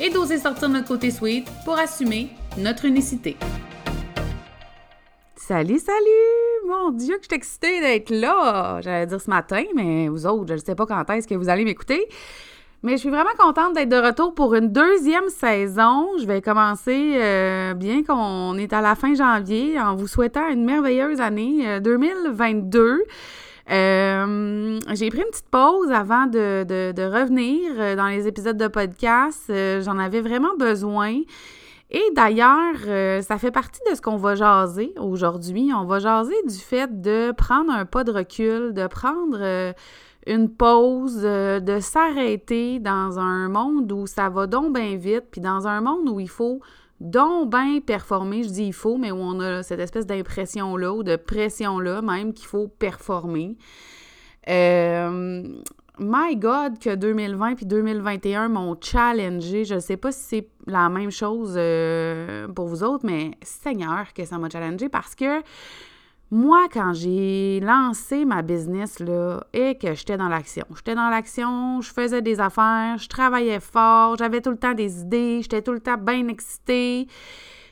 et d'oser sortir notre côté sweet pour assumer notre unicité. Salut, salut! Mon Dieu, que je suis excitée d'être là! J'allais dire ce matin, mais vous autres, je ne sais pas quand est-ce que vous allez m'écouter. Mais je suis vraiment contente d'être de retour pour une deuxième saison. Je vais commencer euh, bien qu'on est à la fin janvier en vous souhaitant une merveilleuse année 2022. Euh, j'ai pris une petite pause avant de, de, revenir euh, dans les épisodes de podcast. Euh, j'en avais vraiment besoin. Et d'ailleurs, ça fait partie de ce qu'on va jaser aujourd'hui. On va jaser du fait de prendre un pas de recul, de prendre une pause, de s'arrêter dans un monde où ça va donc bien vite, puis dans un monde où il faut donc bien performer, je dis il faut, mais où on a cette espèce d'impression-là ou de pression-là même qu'il faut performer. Euh, my God, que 2020 puis 2021 m'ont challengé. Je ne sais pas si c'est la même chose euh, pour vous autres, mais Seigneur, que ça m'a challengé parce que moi, quand j'ai lancé ma business, là, et que j'étais dans l'action, j'étais dans l'action, je faisais des affaires, je travaillais fort, j'avais tout le temps des idées, j'étais tout le temps bien excitée.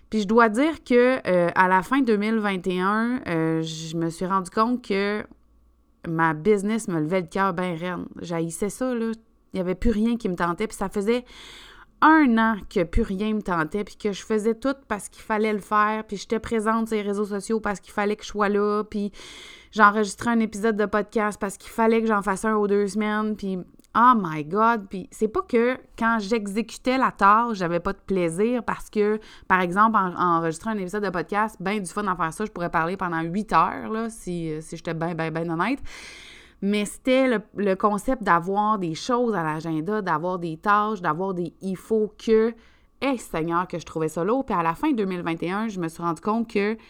Puis je dois dire que euh, à la fin 2021, euh, je me suis rendu compte que ma business me levait le cœur bien raide. J'haïssais ça, là. Il n'y avait plus rien qui me tentait. Puis ça faisait un an que plus rien me tentait, puis que je faisais tout parce qu'il fallait le faire, puis j'étais présente sur les réseaux sociaux parce qu'il fallait que je sois là, puis j'enregistrais un épisode de podcast parce qu'il fallait que j'en fasse un ou deux semaines, puis oh my God, puis c'est pas que quand j'exécutais la tâche, j'avais pas de plaisir parce que, par exemple, en, enregistrer un épisode de podcast, ben du fun d'en faire ça, je pourrais parler pendant huit heures, là, si, si j'étais bien, bien, bien honnête. Mais c'était le, concept d'avoir des choses à l'agenda, d'avoir des tâches, d'avoir des il faut que. Eh Seigneur, que je trouvais ça lourd. Puis à la fin 2021, je me suis rendu compte que, tu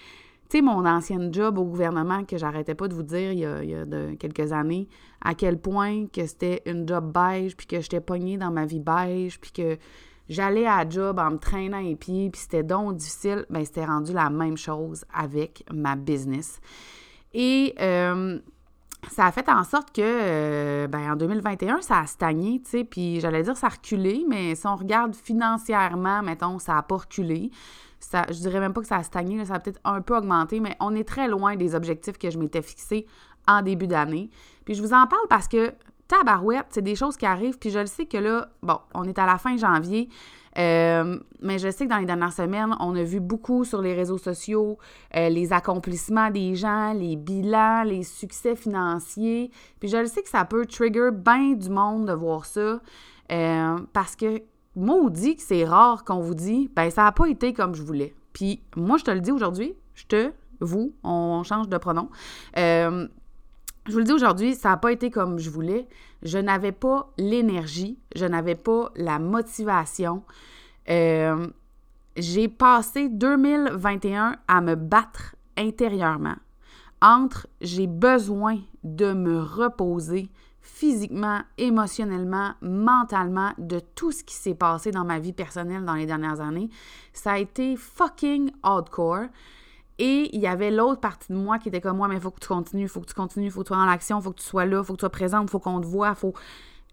sais, mon ancienne job au gouvernement, que j'arrêtais pas de vous dire il y a, de, quelques années, à quel point que c'était une job beige, puis que j'étais pognée dans ma vie beige, puis que j'allais à job en me traînant les pieds, puis c'était donc difficile, bien, c'était rendu la même chose avec ma business. Et euh, ça a fait en sorte que, euh, ben, en 2021, ça a stagné, tu sais, puis j'allais dire ça a reculé, mais si on regarde financièrement, mettons, ça n'a pas reculé. Ça, je dirais même pas que ça a stagné, ça a peut-être un peu augmenté, mais on est très loin des objectifs que je m'étais fixés en début d'année. Puis je vous en parle parce que tabarouette, c'est des choses qui arrivent, puis je le sais que là, bon, on est à la fin janvier, euh, mais je sais que dans les dernières semaines, on a vu beaucoup sur les réseaux sociaux euh, les accomplissements des gens, les bilans, les succès financiers. Puis je le sais que ça peut trigger bien du monde de voir ça. Euh, parce que maudit que c'est rare qu'on vous dit, ben ça n'a pas été comme je voulais. Puis moi, je te le dis aujourd'hui, je te, vous, on change de pronom. Je vous le dis aujourd'hui, ça n'a pas été comme je voulais je n'avais pas l'énergie, je n'avais pas la motivation. Euh, j'ai passé 2021 à me battre intérieurement entre j'ai besoin de me reposer physiquement, émotionnellement, mentalement de tout ce qui s'est passé dans ma vie personnelle dans les dernières années. Ça a été fucking hardcore. Et il y avait l'autre partie de moi qui était comme moi, mais il faut que tu continues, il faut que tu continues, il faut que tu sois dans l'action, il faut que tu sois là, il faut que tu sois présente, il faut qu'on te voit, faut.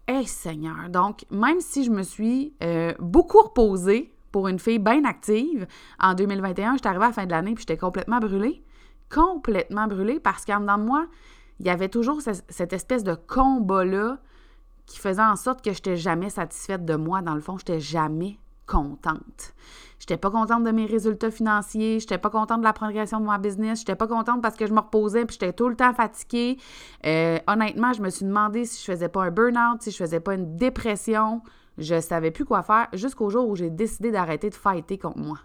Eh Seigneur! Donc, même si je me suis euh, beaucoup reposée pour une fille bien active, en 2021, j'étais arrivée à la fin de l'année puis j'étais complètement brûlée. Complètement brûlée parce qu'en dedans de moi, il y avait toujours cette espèce de combat-là qui faisait en sorte que je n'étais jamais satisfaite de moi. Dans le fond, je n'étais jamais contente. J'étais pas contente de mes résultats financiers, j'étais pas contente de la progression de ma business, j'étais pas contente parce que je me reposais puis j'étais tout le temps fatiguée. Euh, honnêtement, je me suis demandé si je faisais pas un burn-out, si je faisais pas une dépression. Je savais plus quoi faire jusqu'au jour où j'ai décidé d'arrêter de fighter contre moi.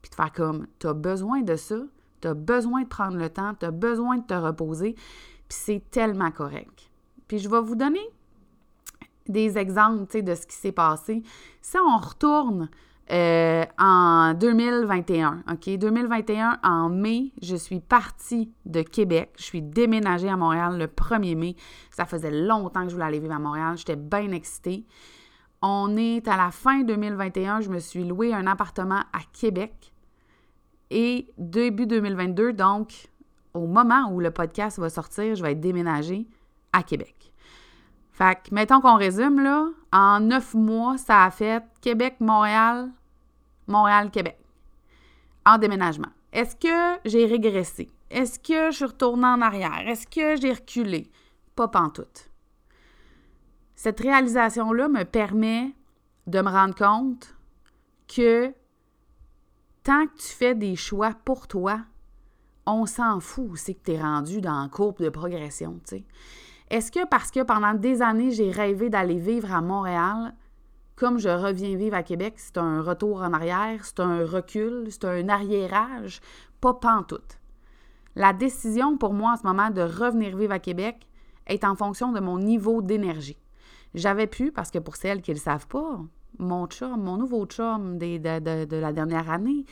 Puis de faire comme, t'as besoin de ça, t'as besoin de prendre le temps, t'as besoin de te reposer, puis c'est tellement correct. Puis je vais vous donner des exemples de ce qui s'est passé. Si on retourne euh, en 2021. OK? 2021, en mai, je suis partie de Québec. Je suis déménagée à Montréal le 1er mai. Ça faisait longtemps que je voulais aller vivre à Montréal. J'étais bien excitée. On est à la fin 2021. Je me suis loué un appartement à Québec. Et début 2022, donc au moment où le podcast va sortir, je vais être déménagée à Québec. Fait que, mettons qu'on résume, là, en neuf mois, ça a fait Québec-Montréal, Montréal-Québec, en déménagement. Est-ce que j'ai régressé? Est-ce que je suis retournée en arrière? Est-ce que j'ai reculé? Pas pantoute. Cette réalisation-là me permet de me rendre compte que tant que tu fais des choix pour toi, on s'en fout c'est que tu es rendu dans la courbe de progression, tu sais. Est-ce que parce que pendant des années, j'ai rêvé d'aller vivre à Montréal, comme je reviens vivre à Québec, c'est un retour en arrière, c'est un recul, c'est un arriérage? Pas pantoute. La décision pour moi en ce moment de revenir vivre à Québec est en fonction de mon niveau d'énergie. J'avais pu, parce que pour celles qui ne le savent pas, mon chum, mon nouveau chum de, de la dernière année,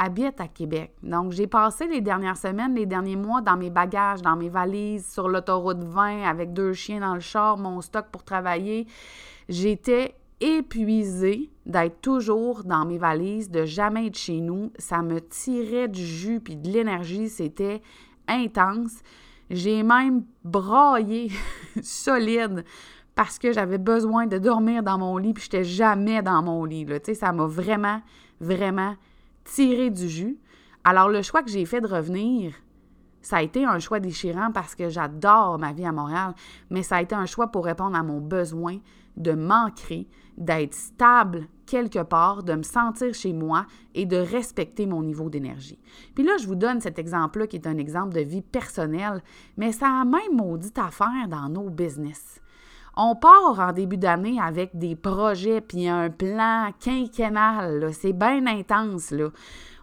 habite à Québec. Donc, j'ai passé les dernières semaines, les derniers mois dans mes bagages, dans mes valises, sur l'autoroute 20 avec deux chiens dans le char, mon stock pour travailler. J'étais épuisée d'être toujours dans mes valises, de jamais être chez nous. Ça me tirait du jus puis de l'énergie. C'était intense. J'ai même braillé solide parce que j'avais besoin de dormir dans mon lit puis j'étais jamais dans mon lit. Sais, ça m'a vraiment, vraiment tiré du jus. Alors, le choix que j'ai fait de revenir, ça a été un choix déchirant parce que j'adore ma vie à Montréal, mais ça a été un choix pour répondre à mon besoin de m'ancrer, d'être stable quelque part, de me sentir chez moi et de respecter mon niveau d'énergie. Puis là, je vous donne cet exemple-là qui est un exemple de vie personnelle, mais ça a même maudite affaire dans nos business. On part en début d'année avec des projets puis un plan quinquennal. C'est bien intense. Là.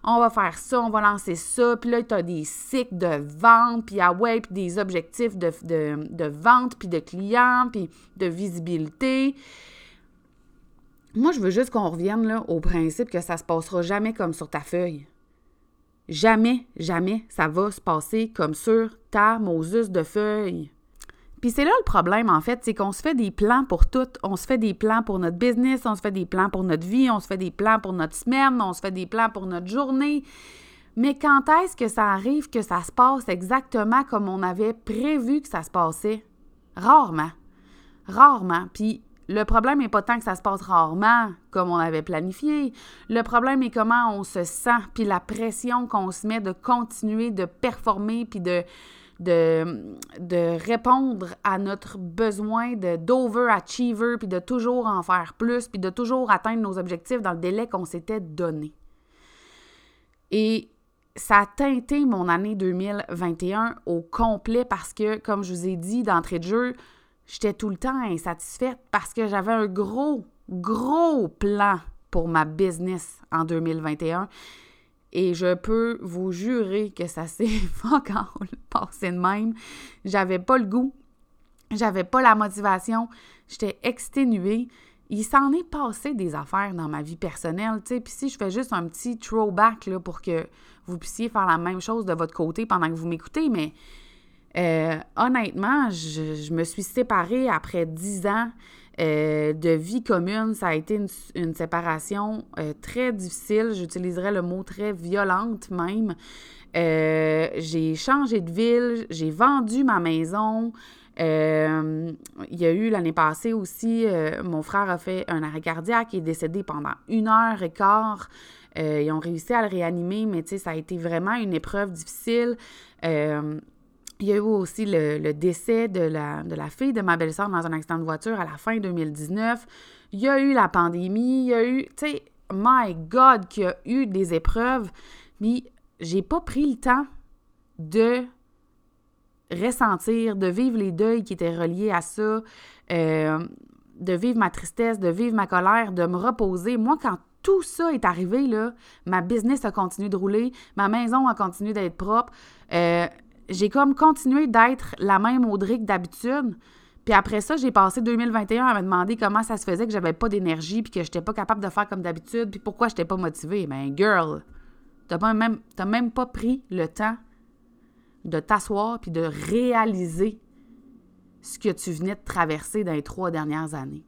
On va faire ça, on va lancer ça. Puis là, tu as des cycles de vente, puis ah ouais, puis des objectifs de, vente, puis de clients, puis de visibilité. Moi, je veux juste qu'on revienne au principe que ça se passera jamais comme sur ta feuille. Jamais, jamais ça va se passer comme sur ta Moses de feuille. Puis c'est là le problème, en fait, c'est qu'on se fait des plans pour tout. On se fait des plans pour notre business, on se fait des plans pour notre vie, on se fait des plans pour notre semaine, on se fait des plans pour notre journée. Mais quand est-ce que ça arrive que ça se passe exactement comme on avait prévu que ça se passait? Rarement. Rarement. Puis le problème n'est pas tant que ça se passe rarement comme on avait planifié. Le problème est comment on se sent, puis la pression qu'on se met de continuer de performer, puis de, de, de répondre à notre besoin de d'overachiever, puis de toujours en faire plus, puis de toujours atteindre nos objectifs dans le délai qu'on s'était donné. Et ça a teinté mon année 2021 au complet parce que, comme je vous ai dit d'entrée de jeu, j'étais tout le temps insatisfaite parce que j'avais un gros, gros plan pour ma business en 2021 et je peux vous jurer que ça s'est encore passé de même. J'avais pas le goût, j'avais pas la motivation, j'étais exténuée. Il s'en est passé des affaires dans ma vie personnelle, tu sais. Puis si je fais juste un petit throwback là, pour que vous puissiez faire la même chose de votre côté pendant que vous m'écoutez, mais euh, honnêtement, je, me suis séparée après dix ans euh, de vie commune, ça a été une, séparation euh, très difficile. J'utiliserais le mot très violente même. Euh, j'ai changé de ville, j'ai vendu ma maison. il y a eu l'année passée aussi, mon frère a fait un arrêt cardiaque, il est décédé pendant une heure et quart. ils ont réussi à le réanimer, mais ça a été vraiment une épreuve difficile. Il y a eu aussi le, décès de la, de la, fille de ma belle-sœur dans un accident de voiture à la fin 2019. Il y a eu la pandémie, il y a eu, tu sais, my God, qu'il y a eu des épreuves, mais j'ai pas pris le temps de ressentir, de vivre les deuils qui étaient reliés à ça, euh, de vivre ma tristesse, de vivre ma colère, de me reposer. Moi, quand tout ça est arrivé, là, ma business a continué de rouler, ma maison a continué d'être propre. Euh, j'ai comme continué d'être la même Audrey que d'habitude. Puis après ça, j'ai passé 2021 à me demander comment ça se faisait que j'avais pas d'énergie, puis que j'étais pas capable de faire comme d'habitude, puis pourquoi j'étais pas motivée. Ben, girl, t'as même, même pas pris le temps de t'asseoir puis de réaliser ce que tu venais de traverser dans les trois dernières années.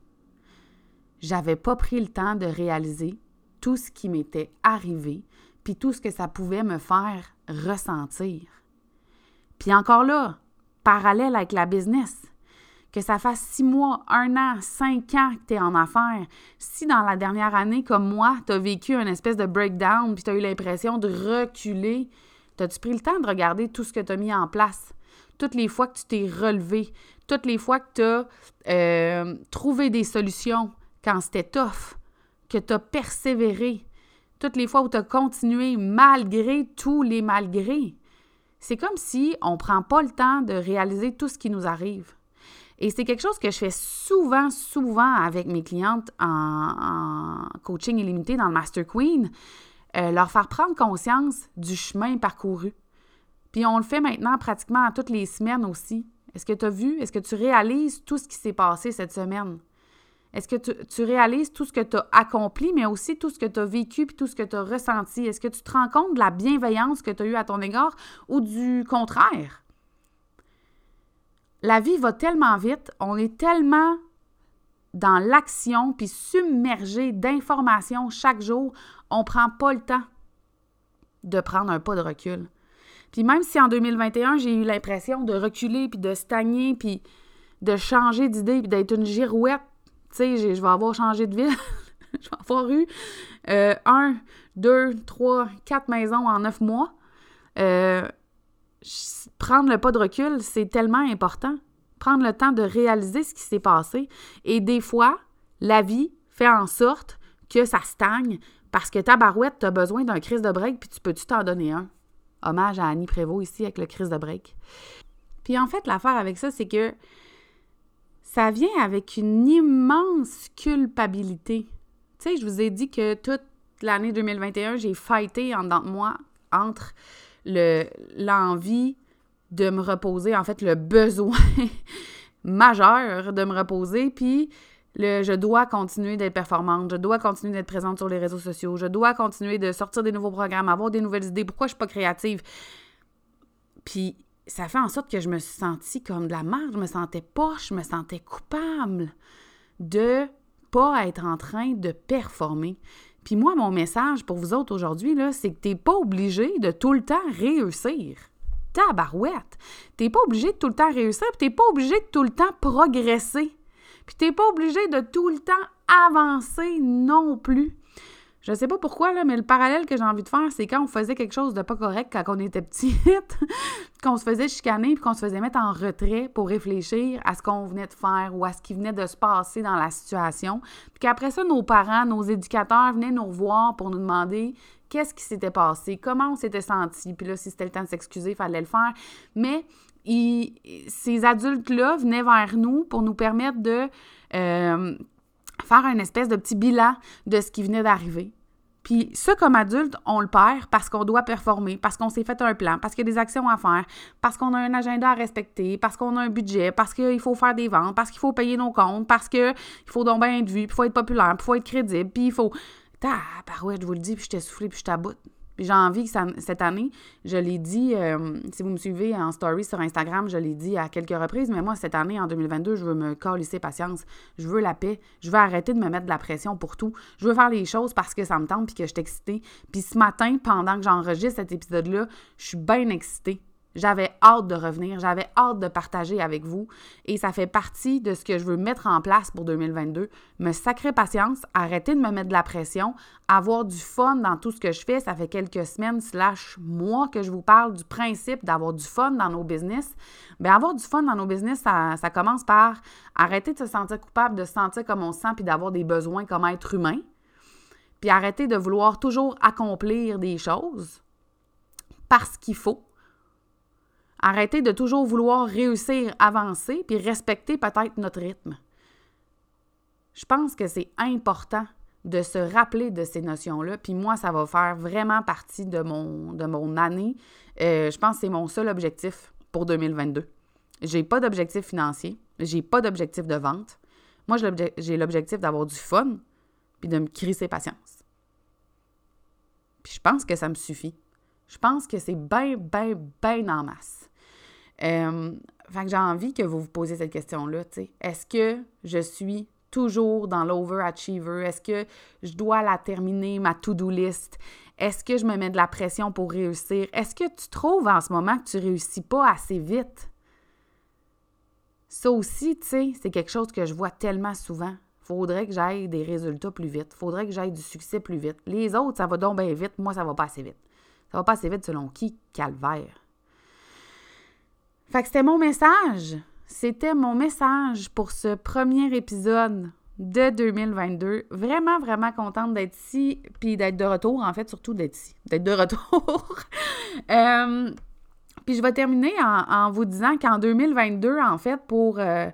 J'avais pas pris le temps de réaliser tout ce qui m'était arrivé, puis tout ce que ça pouvait me faire ressentir. Puis encore là, parallèle avec la business, que ça fasse six mois, un an, cinq ans que tu es en affaires, si dans la dernière année, comme moi, tu as vécu une espèce de breakdown, puis tu as eu l'impression de reculer, as-tu pris le temps de regarder tout ce que tu as mis en place? Toutes les fois que tu t'es relevé, toutes les fois que tu as euh, trouvé des solutions quand c'était tough, que tu as persévéré, toutes les fois où tu as continué malgré tous les malgrés. C'est comme si on ne prend pas le temps de réaliser tout ce qui nous arrive. Et c'est quelque chose que je fais souvent, souvent avec mes clientes en, coaching illimité dans le Master Queen, euh, leur faire prendre conscience du chemin parcouru. Puis on le fait maintenant pratiquement toutes les semaines aussi. Est-ce que tu as vu, est-ce que tu réalises tout ce qui s'est passé cette semaine? Est-ce que tu, réalises tout ce que tu as accompli, mais aussi tout ce que tu as vécu puis tout ce que tu as ressenti? Est-ce que tu te rends compte de la bienveillance que tu as eue à ton égard ou du contraire? La vie va tellement vite, on est tellement dans l'action puis submergé d'informations chaque jour, on ne prend pas le temps de prendre un pas de recul. Puis même si en 2021, j'ai eu l'impression de reculer puis de stagner puis de changer d'idée puis d'être une girouette tu sais, je vais avoir changé de ville. je vais avoir eu euh, un, deux, trois, quatre maisons en neuf mois. Euh, prendre le pas de recul, c'est tellement important. Prendre le temps de réaliser ce qui s'est passé. Et des fois, la vie fait en sorte que ça stagne parce que ta barouette, tu as besoin d'un crise de break, puis tu peux-tu t'en donner un? Hommage à Annie Prévost ici avec le crise de break. Puis en fait, l'affaire avec ça, c'est que ça vient avec une immense culpabilité. Tu sais, je vous ai dit que toute l'année 2021, j'ai fighté en dedans de moi entre l'envie de me reposer, en fait, le besoin majeur de me reposer, puis le je dois continuer d'être performante, je dois continuer d'être présente sur les réseaux sociaux, je dois continuer de sortir des nouveaux programmes, avoir des nouvelles idées, pourquoi je suis pas créative? Puis ça fait en sorte que je me suis sentie comme de la merde, je me sentais poche, je me sentais coupable de pas être en train de performer. Puis moi, mon message pour vous autres aujourd'hui, c'est que tu n'es pas obligé de tout le temps réussir. Tabarouette! T'es pas obligé de tout le temps réussir, puis t'es pas obligé de tout le temps progresser. Puis t'es pas obligé de tout le temps avancer non plus. Je sais pas pourquoi, là, mais le parallèle que j'ai envie de faire, c'est quand on faisait quelque chose de pas correct quand on était petite, qu'on se faisait chicaner puis qu'on se faisait mettre en retrait pour réfléchir à ce qu'on venait de faire ou à ce qui venait de se passer dans la situation. Puis qu'après ça, nos parents, nos éducateurs venaient nous voir pour nous demander qu'est-ce qui s'était passé, comment on s'était senti. Puis là, si c'était le temps de s'excuser, il fallait le faire. Mais ces adultes-là venaient vers nous pour nous permettre de... Euh, faire un espèce de petit bilan de ce qui venait d'arriver. Puis ça, comme adulte, on le perd parce qu'on doit performer, parce qu'on s'est fait un plan, parce qu'il y a des actions à faire, parce qu'on a un agenda à respecter, parce qu'on a un budget, parce qu'il faut faire des ventes, parce qu'il faut payer nos comptes, parce qu'il faut donc bien être vu, puis il faut être populaire, puis il faut être crédible, puis il faut... Ah, ouais, je vous le dis, puis je t'ai soufflé, puis je t'aboute j'ai envie que cette année, je l'ai dit, euh, si vous me suivez en story sur Instagram, je l'ai dit à quelques reprises, mais moi, cette année, en 2022, je veux me colisser patience. Je veux la paix. Je veux arrêter de me mettre de la pression pour tout. Je veux faire les choses parce que ça me tente puis que je suis excitée. Puis ce matin, pendant que j'enregistre cet épisode-là, je suis bien excitée. J'avais hâte de revenir, j'avais hâte de partager avec vous et ça fait partie de ce que je veux mettre en place pour 2022. Me sacrer patience, arrêter de me mettre de la pression, avoir du fun dans tout ce que je fais. Ça fait quelques semaines slash mois que je vous parle du principe d'avoir du fun dans nos business. Bien, avoir du fun dans nos business, ça, commence par arrêter de se sentir coupable, de se sentir comme on se sent puis d'avoir des besoins comme être humain. Puis arrêter de vouloir toujours accomplir des choses parce qu'il faut Arrêtez de toujours vouloir réussir, avancer, puis respecter peut-être notre rythme. Je pense que c'est important de se rappeler de ces notions-là. Puis moi, ça va faire vraiment partie de mon, de mon année. Euh, je pense que c'est mon seul objectif pour 2022. J'ai pas d'objectif financier, j'ai pas d'objectif de vente. Moi, j'ai l'objectif d'avoir du fun puis de me crisser patience. Puis je pense que ça me suffit. Je pense que c'est bien, bien, bien en masse. Euh, j'ai envie que vous vous posiez cette question-là. Est-ce que je suis toujours dans l'overachiever? Est-ce que je dois la terminer, ma to-do list? Est-ce que je me mets de la pression pour réussir? Est-ce que tu trouves en ce moment que tu réussis pas assez vite? Ça aussi, tu c'est quelque chose que je vois tellement souvent. Faudrait que j'aille des résultats plus vite. Faudrait que j'aille du succès plus vite. Les autres, ça va donc bien vite. Moi, ça va pas assez vite. Ça va pas assez vite selon qui? Calvaire. Fait que c'était mon message. C'était mon message pour ce premier épisode de 2022. Vraiment, vraiment contente d'être ici, puis d'être de retour, en fait, surtout d'être ici, d'être de retour. Euh, puis je vais terminer en, vous disant qu'en 2022, en fait, pour... Euh,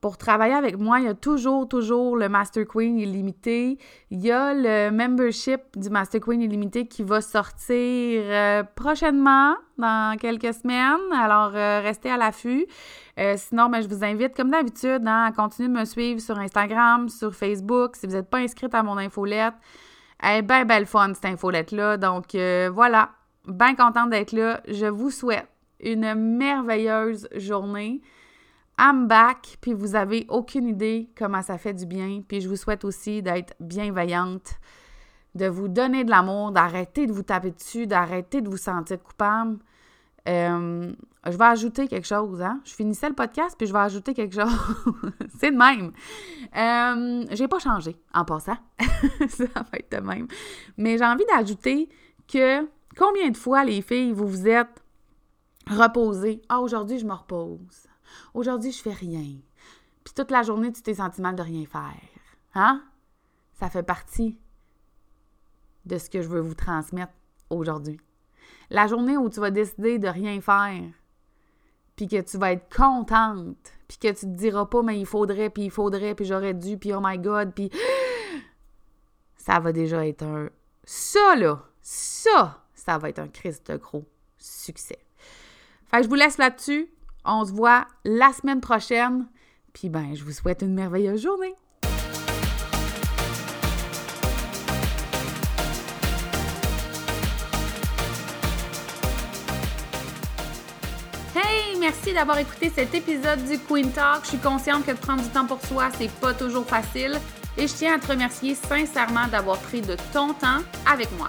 pour travailler avec moi, il y a toujours, toujours le Master Queen illimité. Il y a le membership du Master Queen illimité qui va sortir euh, prochainement, dans quelques semaines. Alors, euh, restez à l'affût. Euh, sinon, ben, je vous invite, comme d'habitude, hein, à continuer de me suivre sur Instagram, sur Facebook. Si vous n'êtes pas inscrite à mon infolette, elle est bien belle fun, cette infolette-là. Donc, voilà, bien contente d'être là. Je vous souhaite une merveilleuse journée. I'm back, puis vous avez aucune idée comment ça fait du bien. Puis je vous souhaite aussi d'être bienveillante, de vous donner de l'amour, d'arrêter de vous taper dessus, d'arrêter de vous sentir coupable. Euh, je vais ajouter quelque chose, hein? Je finissais le podcast, puis je vais ajouter quelque chose. C'est de même. Euh, j'ai pas changé en passant. ça va être de même. Mais j'ai envie d'ajouter que combien de fois, les filles, vous vous êtes reposées? Ah, aujourd'hui, je me repose. Aujourd'hui, je fais rien. Puis toute la journée, tu t'es senti mal de rien faire. Hein? Ça fait partie de ce que je veux vous transmettre aujourd'hui. La journée où tu vas décider de rien faire, puis que tu vas être contente, puis que tu te diras pas, mais il faudrait, puis il faudrait, puis j'aurais dû, puis oh my God, puis ça va déjà être un... Ça, là, ça, ça va être un Christ gros succès. Fait que je vous laisse là-dessus. On se voit la semaine prochaine. Puis ben, je vous souhaite une merveilleuse journée. Hey, merci d'avoir écouté cet épisode du Queen Talk. Je suis consciente que prendre du temps pour soi, c'est pas toujours facile. Et je tiens à te remercier sincèrement d'avoir pris de ton temps avec moi.